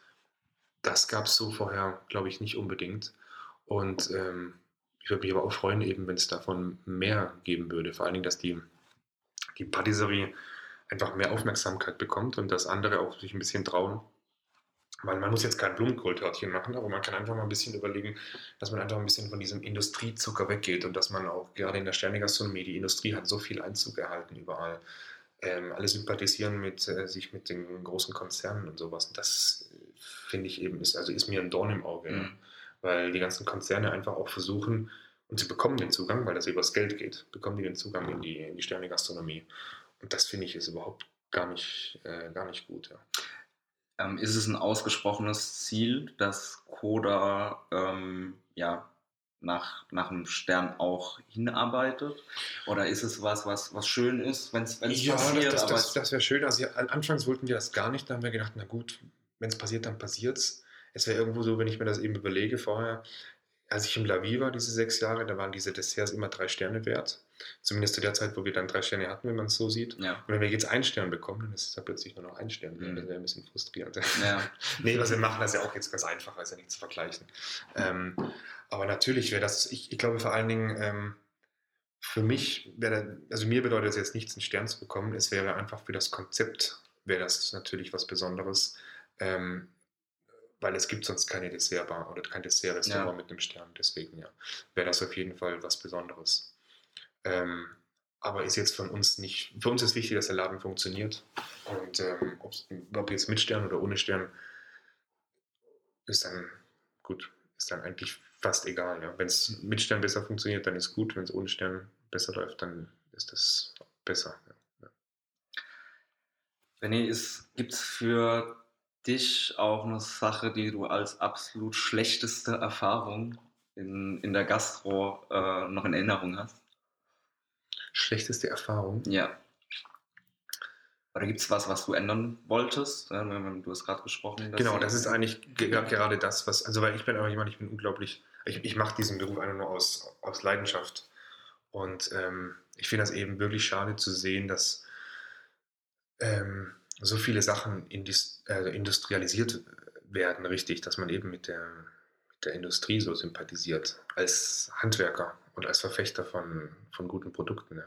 das gab es so vorher, glaube ich, nicht unbedingt. Und ähm, ich würde mich aber auch freuen, eben wenn es davon mehr geben würde. Vor allen Dingen, dass die die Patisserie einfach mehr Aufmerksamkeit bekommt und dass andere auch sich ein bisschen trauen. Weil man muss jetzt kein Blumenkohltörtchen machen, aber man kann einfach mal ein bisschen überlegen, dass man einfach ein bisschen von diesem Industriezucker weggeht und dass man auch gerade in der Sternegastronomie, die Industrie hat so viel Einzug erhalten überall. Ähm, alle sympathisieren mit äh, sich mit den großen Konzernen und sowas. Das äh, finde ich eben ist, also ist mir ein Dorn im Auge, mhm. ja. weil die ganzen Konzerne einfach auch versuchen, und sie bekommen den Zugang, weil das übers Geld geht, bekommen die den Zugang in die, in die Sterne-Gastronomie. Und das finde ich ist überhaupt gar nicht, äh, gar nicht gut. Ja. Ähm, ist es ein ausgesprochenes Ziel, dass Coda ähm, ja, nach, nach einem Stern auch hinarbeitet? Oder ist es was, was, was schön ist, wenn es ja, passiert? Das, das, das, das wäre schön. Also, anfangs wollten wir das gar nicht. Da haben wir gedacht, na gut, wenn es passiert, dann passiert es. Es wäre irgendwo so, wenn ich mir das eben überlege vorher, als ich im Lavi war, diese sechs Jahre, da waren diese Desserts immer drei Sterne wert. Zumindest zu der Zeit, wo wir dann drei Sterne hatten, wenn man es so sieht. Ja. Und wenn wir jetzt einen Stern bekommen, dann ist es da plötzlich nur noch ein Stern. Mhm. Das wäre ein bisschen frustrierend. Ja. nee, was wir machen, das ist ja auch jetzt ganz einfach, ist ja nicht zu vergleichen. Ähm, aber natürlich wäre das, ich, ich, glaube vor allen Dingen, ähm, für mich wäre, also mir bedeutet es jetzt nichts, einen Stern zu bekommen. Es wäre einfach für das Konzept, wäre das natürlich was Besonderes. Ähm, weil es gibt sonst keine Dessertbar oder kein Dessertrestaurant ja. mit einem Stern. Deswegen ja, wäre das auf jeden Fall was Besonderes. Ähm, aber ist jetzt von uns nicht, für uns ist wichtig, dass der Laden funktioniert. Und ähm, ob jetzt mit Stern oder ohne Stern, ist dann gut, ist dann eigentlich fast egal. Ja. Wenn es mit Stern besser funktioniert, dann ist gut. Wenn es ohne Stern besser läuft, dann ist das besser. Ja. René, gibt es für dich auch eine Sache, die du als absolut schlechteste Erfahrung in, in der Gastro äh, noch in Erinnerung hast? Schlechteste Erfahrung? Ja. Oder gibt es was, was du ändern wolltest? Du hast gerade gesprochen. Genau, das ist eigentlich gerade das, was, also weil ich bin aber jemand, ich bin unglaublich, ich, ich mache diesen Beruf einfach nur aus, aus Leidenschaft. Und ähm, ich finde das eben wirklich schade zu sehen, dass ähm, so viele Sachen indus äh, industrialisiert werden, richtig, dass man eben mit der, der Industrie so sympathisiert, als Handwerker und als Verfechter von, von guten Produkten. Ja.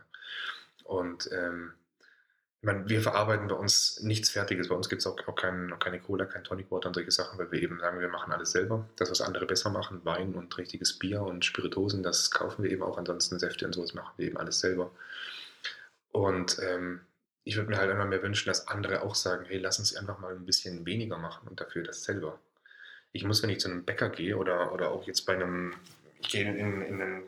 Und ähm, meine, wir verarbeiten bei uns nichts Fertiges. Bei uns gibt es auch, auch, kein, auch keine Cola, kein Tonic Water und solche Sachen, weil wir eben sagen, wir machen alles selber. Das, was andere besser machen, Wein und richtiges Bier und Spiritosen, das kaufen wir eben auch. Ansonsten Säfte und sowas machen wir eben alles selber. Und ähm, ich würde mir halt immer mehr wünschen, dass andere auch sagen, hey, lass uns einfach mal ein bisschen weniger machen und dafür das selber. Ich muss, wenn ich zu einem Bäcker gehe oder, oder auch jetzt bei einem, ich gehe in, in, in, ein,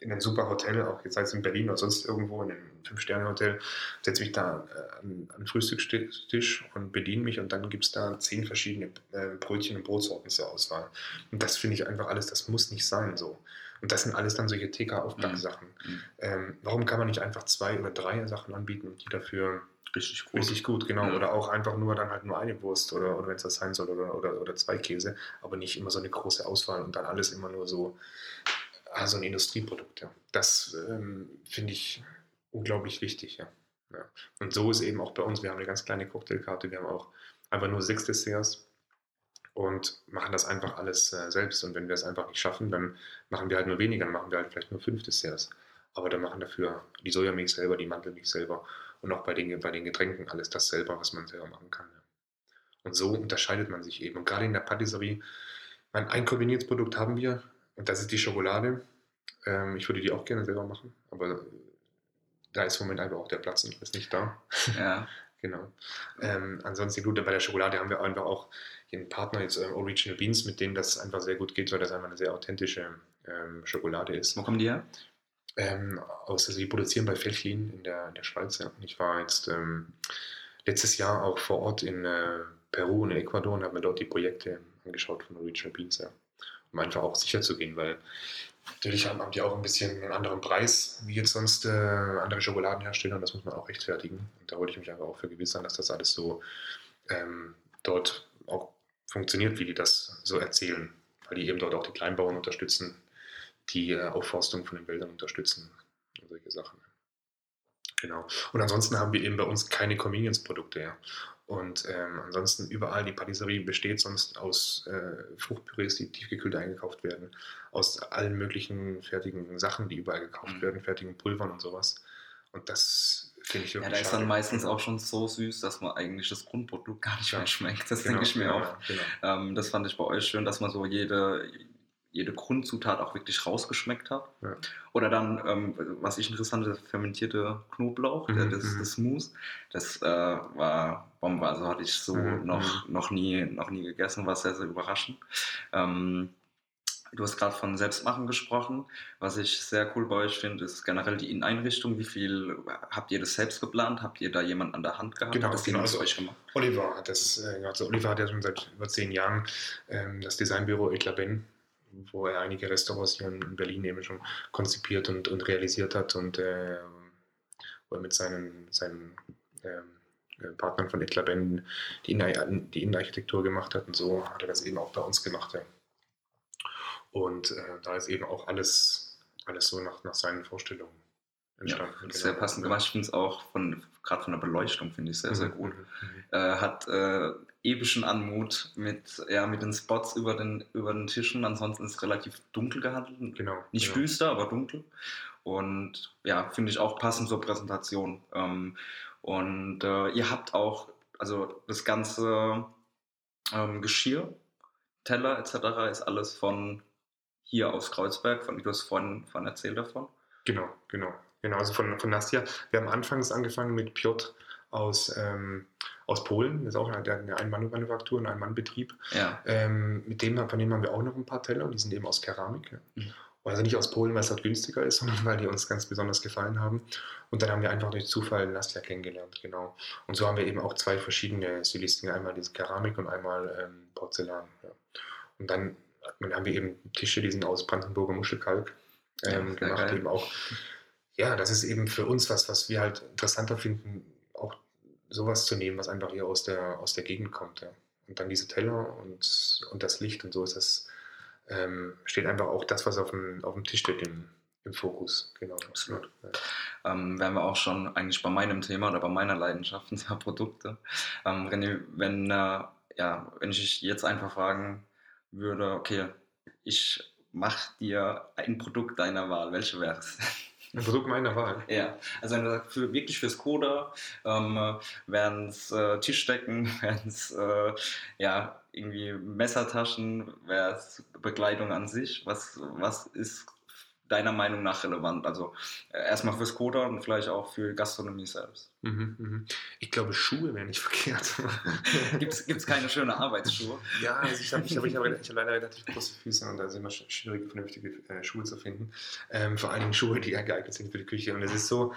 in ein super Hotel, auch jetzt als in Berlin oder sonst irgendwo in einem Fünf-Sterne-Hotel, setze mich da äh, an, an den Frühstückstisch und bediene mich und dann gibt es da zehn verschiedene äh, Brötchen und Brotsorten zur Auswahl. Und das finde ich einfach alles, das muss nicht sein so. Und das sind alles dann solche TK-Aufbacksachen. Mhm. Ähm, warum kann man nicht einfach zwei oder drei Sachen anbieten und die dafür richtig gut, richtig gut genau. Ja. Oder auch einfach nur dann halt nur eine Wurst oder, oder wenn es das sein soll oder, oder, oder zwei Käse, aber nicht immer so eine große Auswahl und dann alles immer nur so, also ein Industrieprodukt. Ja. Das ähm, finde ich unglaublich wichtig. Ja. ja. Und so ist eben auch bei uns. Wir haben eine ganz kleine Cocktailkarte. Wir haben auch einfach nur sechs Desserts und machen das einfach alles äh, selbst. Und wenn wir es einfach nicht schaffen, dann machen wir halt nur weniger, dann machen wir halt vielleicht nur fünf Desserts. Aber dann machen dafür die Sojamilch selber, die Mandelmilch selber und auch bei den, bei den Getränken alles das selber, was man selber machen kann. Ja. Und so unterscheidet man sich eben. Und gerade in der Patisserie, mein, ein kombiniertes Produkt haben wir und das ist die Schokolade. Ähm, ich würde die auch gerne selber machen, aber da ist im Moment einfach auch der Platz und ist nicht da. Ja. Genau. Ähm, ansonsten gut, bei der Schokolade haben wir einfach auch einen Partner, jetzt ähm, Original Beans, mit denen das einfach sehr gut geht, weil das einfach eine sehr authentische ähm, Schokolade ist. Wo kommen die her? Ähm, aus, also die produzieren bei Felchlin in der, in der Schweiz. Ja. Ich war jetzt ähm, letztes Jahr auch vor Ort in äh, Peru und in Ecuador und habe mir dort die Projekte angeschaut von Original Beans, ja. um einfach auch sicher zu gehen, weil Natürlich haben, die auch ein bisschen einen anderen Preis, wie jetzt sonst äh, andere Schokoladenhersteller, und das muss man auch rechtfertigen. Und da wollte ich mich einfach auch vergewissern, dass das alles so ähm, dort auch funktioniert, wie die das so erzählen. Weil die eben dort auch die Kleinbauern unterstützen, die äh, Aufforstung von den Wäldern unterstützen und solche Sachen. Genau. Und ansonsten haben wir eben bei uns keine Convenience-Produkte. Ja. Und ähm, ansonsten überall, die Patisserie besteht sonst aus äh, Fruchtpürees, die tiefgekühlt eingekauft werden, aus allen möglichen fertigen Sachen, die überall gekauft mhm. werden, fertigen Pulvern und sowas. Und das finde ich wirklich Ja, da ist dann meistens auch schon so süß, dass man eigentlich das Grundprodukt gar nicht ja. mehr schmeckt. Das genau, denke ich mir genau, auch. Genau. Ähm, das fand ich bei euch schön, dass man so jede, jede Grundzutat auch wirklich rausgeschmeckt hat. Ja. Oder dann, ähm, was ich interessant finde, fermentierte Knoblauch, mhm, das, das Smooth. Das äh, war Bombe, also hatte ich so mhm. noch, mhm. noch, nie, noch nie gegessen, war sehr, sehr überraschend. Ähm, Du hast gerade von Selbstmachen gesprochen. Was ich sehr cool bei euch finde, ist generell die Inneneinrichtung. Wie viel habt ihr das selbst geplant? Habt ihr da jemanden an der Hand gehabt? Genau, hat das genau. Also, euch gemacht? Oliver hat das, äh, also Oliver hat ja schon seit über zehn Jahren ähm, das Designbüro Eclaben wo er einige Restaurants hier in Berlin eben schon konzipiert und, und realisiert hat und äh, wo er mit seinen, seinen ähm, äh, Partnern von Etlaben die, Innen die Innenarchitektur gemacht hat und so hat er das eben auch bei uns gemacht. Ja. Und äh, da ist eben auch alles, alles so nach, nach seinen Vorstellungen entstanden. Ja, sehr passend gemacht. Ich finde es auch von, gerade von der Beleuchtung finde ich sehr, sehr mhm, gut. Mhm, mhm. Äh, hat äh, epischen Anmut mit, ja, mit den Spots über den, über den Tischen. Ansonsten ist es relativ dunkel gehandelt. Genau. Nicht genau. düster, aber dunkel. Und ja, finde ich auch passend zur Präsentation. Ähm, und äh, ihr habt auch, also das ganze ähm, Geschirr, Teller etc. ist alles von hier aus Kreuzberg, von, du hast vorhin, vorhin erzählt davon. Genau, genau. Genau, also von, von Nastja. Wir haben anfangs angefangen mit Piotr aus, ähm, aus Polen. Das ist auch eine, Ein-Mann-Manufaktur, ein Ein-Mann-Betrieb. Ja. Ähm, mit dem, von dem haben wir auch noch ein paar Teller und die sind eben aus Keramik. Ja. Mhm. Also nicht aus Polen, weil es dort günstiger ist, sondern weil die uns ganz besonders gefallen haben. Und dann haben wir einfach durch Zufall Nastja kennengelernt, genau. Und so haben wir eben auch zwei verschiedene Stilistiken, einmal diese Keramik und einmal ähm, Porzellan. Ja. Und dann haben wir eben Tische, die sind aus Brandenburger Muschelkalk ähm, ja, gemacht, geil. eben auch ja, das ist eben für uns was, was wir halt interessanter finden, sowas zu nehmen, was einfach hier aus der, aus der Gegend kommt. Ja. Und dann diese Teller und, und das Licht und so ist das, ähm, steht einfach auch das, was auf dem, auf dem Tisch steht, im, im Fokus. Genau, absolut. Ja. Ähm, wären wir auch schon eigentlich bei meinem Thema oder bei meiner Leidenschaft, der Produkte. Ähm, René, wenn, äh, ja, wenn ich jetzt einfach fragen würde, okay, ich mache dir ein Produkt deiner Wahl, welche wäre es? Ein Produkt meiner Wahl. Ja, also wenn du sagst, für, wirklich fürs Coda, ähm, wären es äh, Tischdecken, wären es äh, ja, irgendwie Messertaschen, wäre es Bekleidung an sich. Was, was ist deiner Meinung nach relevant? Also äh, erstmal fürs Coda und vielleicht auch für Gastronomie selbst. Mhm, mhm. Ich glaube, Schuhe wären nicht verkehrt. Gibt es keine schönen Arbeitsschuhe? Ja, also ich habe ich hab, ich hab, ich hab leider relativ große Füße und da ist immer schwierig, vernünftige äh, Schuhe zu finden. Ähm, vor allen Dingen Schuhe, die geeignet sind für die Küche. Und es ist so.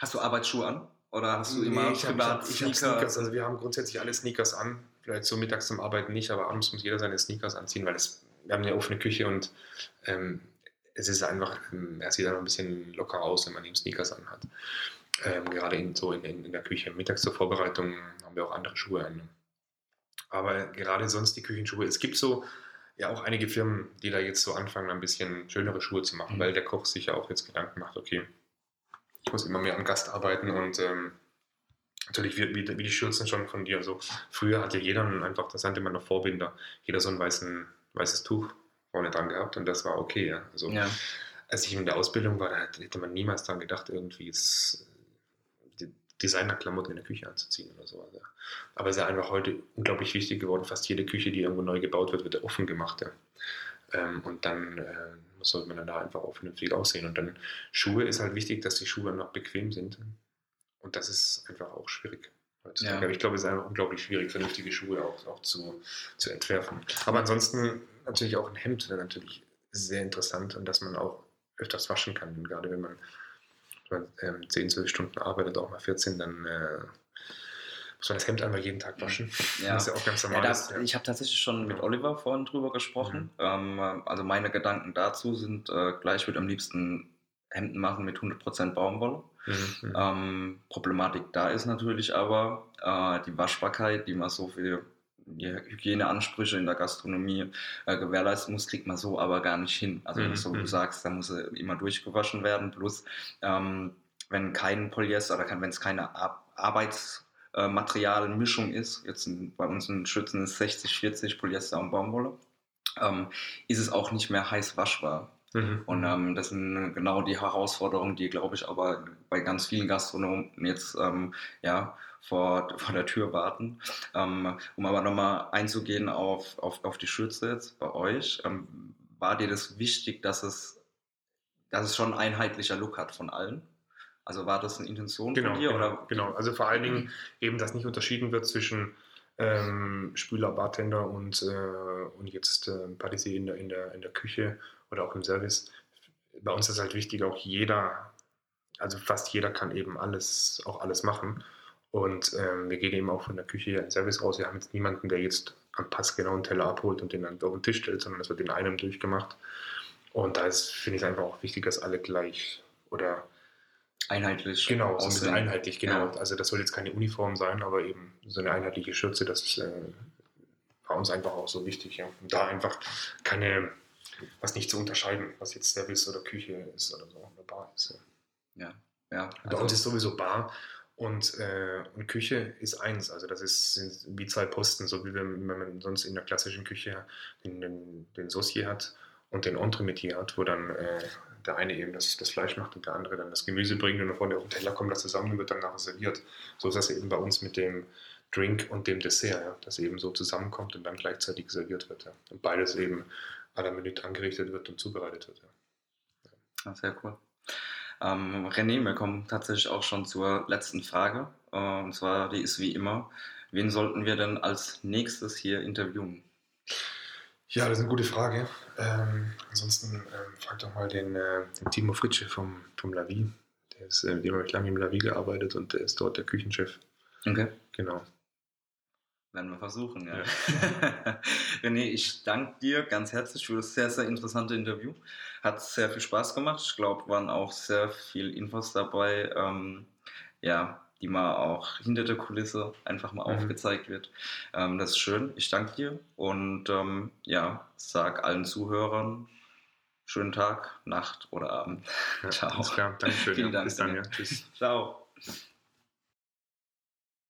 Hast du Arbeitsschuhe an? Oder hast du immer nee, ich privat hab, ich hab, ich Sneakers? Also wir haben grundsätzlich alle Sneakers an. Vielleicht so mittags zum Arbeiten nicht, aber abends muss jeder seine Sneakers anziehen, weil es, wir haben eine offene Küche und ähm, es ist einfach, ähm, er sieht einfach ein bisschen locker aus, wenn man eben Sneakers anhat. Ähm, gerade in, so in, in, der Küche. Mittags zur Vorbereitung haben wir auch andere Schuhe an. Aber gerade sonst die Küchenschuhe, es gibt so ja auch einige Firmen, die da jetzt so anfangen, ein bisschen schönere Schuhe zu machen, mhm. weil der Koch sich ja auch jetzt Gedanken macht, okay, ich muss immer mehr am Gast arbeiten und ähm, natürlich wie, wie, wie, die Schürzen schon von dir. Also früher hatte jeder einfach, das nannte man noch Vorbinder, jeder so ein weißen, weißes Tuch vorne dran gehabt und das war okay. Ja. Also, ja. Als ich in der Ausbildung war, da hätte man niemals daran gedacht, irgendwie, es, Designerklamotten in der Küche anzuziehen oder so. Also, aber es ist ja einfach heute unglaublich wichtig geworden. Fast jede Küche, die irgendwo neu gebaut wird, wird ja offen gemacht. Ja. Ähm, und dann äh, sollte man dann da einfach auch vernünftig aussehen. Und dann Schuhe ist halt wichtig, dass die Schuhe noch bequem sind. Und das ist einfach auch schwierig. Ja. Ich glaube, es ist einfach unglaublich schwierig, vernünftige Schuhe auch, auch zu, zu entwerfen. Aber ansonsten natürlich auch ein Hemd natürlich sehr interessant und dass man auch öfters waschen kann. gerade wenn man, wenn man ähm, 10, 12 Stunden arbeitet, auch mal 14, dann äh, muss man das Hemd einmal jeden Tag waschen. Ja. Das ist ja auch ganz normal. Ja, das, ja. Ich habe tatsächlich schon mit Oliver vorhin drüber gesprochen. Mhm. Ähm, also meine Gedanken dazu sind, äh, gleich würde am liebsten Hemden machen mit 100% Baumwolle. Mhm. Ähm, Problematik da ist natürlich aber äh, die Waschbarkeit, die man so für die Hygieneansprüche in der Gastronomie äh, gewährleisten muss, kriegt man so aber gar nicht hin. Also mhm. so wie du mhm. sagst, da muss er immer durchgewaschen werden. Plus ähm, wenn kein Polyester oder wenn es keine Ar Arbeitsmaterialmischung ist, jetzt bei uns in Schützen ist 60, 40 Polyester und Baumwolle, ähm, ist es auch nicht mehr heiß waschbar. Mhm. Und ähm, das sind genau die Herausforderungen, die, glaube ich, aber bei ganz vielen Gastronomen jetzt ähm, ja, vor, vor der Tür warten. Ähm, um aber nochmal einzugehen auf, auf, auf die Schürze jetzt bei euch, ähm, war dir das wichtig, dass es, dass es schon ein einheitlicher Look hat von allen? Also war das eine Intention genau, von dir? Genau, oder? genau, also vor allen Dingen eben, dass nicht unterschieden wird zwischen ähm, Spüler, Bartender und, äh, und jetzt äh, Patissier in der, in, der, in der Küche oder auch im Service. Bei uns ist halt wichtig, auch jeder, also fast jeder kann eben alles, auch alles machen. Und ähm, wir gehen eben auch von der Küche in Service raus. Wir haben jetzt niemanden, der jetzt am Pass genau einen Teller abholt und den dann auf den Tisch stellt, sondern das wird in einem durchgemacht. Und da ist, finde ich es einfach auch wichtig, dass alle gleich oder einheitlich. Genau, so ein bisschen einheitlich, genau. Ja. Also das soll jetzt keine Uniform sein, aber eben so eine einheitliche Schürze, das ist äh, bei uns einfach auch so wichtig. Ja. Und da einfach keine was nicht zu unterscheiden, was jetzt Service oder Küche ist oder so, oder Bar ist. Ja, ja. Bei also, uns ist sowieso Bar und, äh, und Küche ist eins. Also das ist wie zwei Posten, so wie wenn, wenn man sonst in der klassischen Küche den, den, den Saucier hat und den Entremetier hat, wo dann äh, der eine eben das, das Fleisch macht und der andere dann das Gemüse bringt und vorne auf den Teller kommt das zusammen und wird dann nachher serviert. So ist das eben bei uns mit dem Drink und dem Dessert, ja, das eben so zusammenkommt und dann gleichzeitig serviert wird. Ja. Und beides eben Minute angerichtet wird und zubereitet wird. Ja. ja sehr cool. Ähm, René, wir kommen tatsächlich auch schon zur letzten Frage. Äh, und zwar, die ist wie immer, wen sollten wir denn als nächstes hier interviewen? Ja, das ist eine gute Frage. Ähm, ansonsten ähm, frag doch mal den, äh, den, Timo Fritsche vom, vom Lavi. Der ist, äh, dem habe ich lange im Lavi gearbeitet und der ist dort der Küchenchef. Okay. Genau. Werden wir versuchen, ja. ja. René, ich danke dir ganz herzlich für das sehr, sehr interessante Interview. Hat sehr viel Spaß gemacht. Ich glaube, waren auch sehr viel Infos dabei, ähm, ja, die mal auch hinter der Kulisse einfach mal mhm. aufgezeigt wird. Ähm, das ist schön. Ich danke dir und ähm, ja, sag allen Zuhörern schönen Tag, Nacht oder Abend. Ja, Ciao. Klar, Dankeschön. Vielen ja. Dank. Bis dann, ja. Tschüss. Ciao.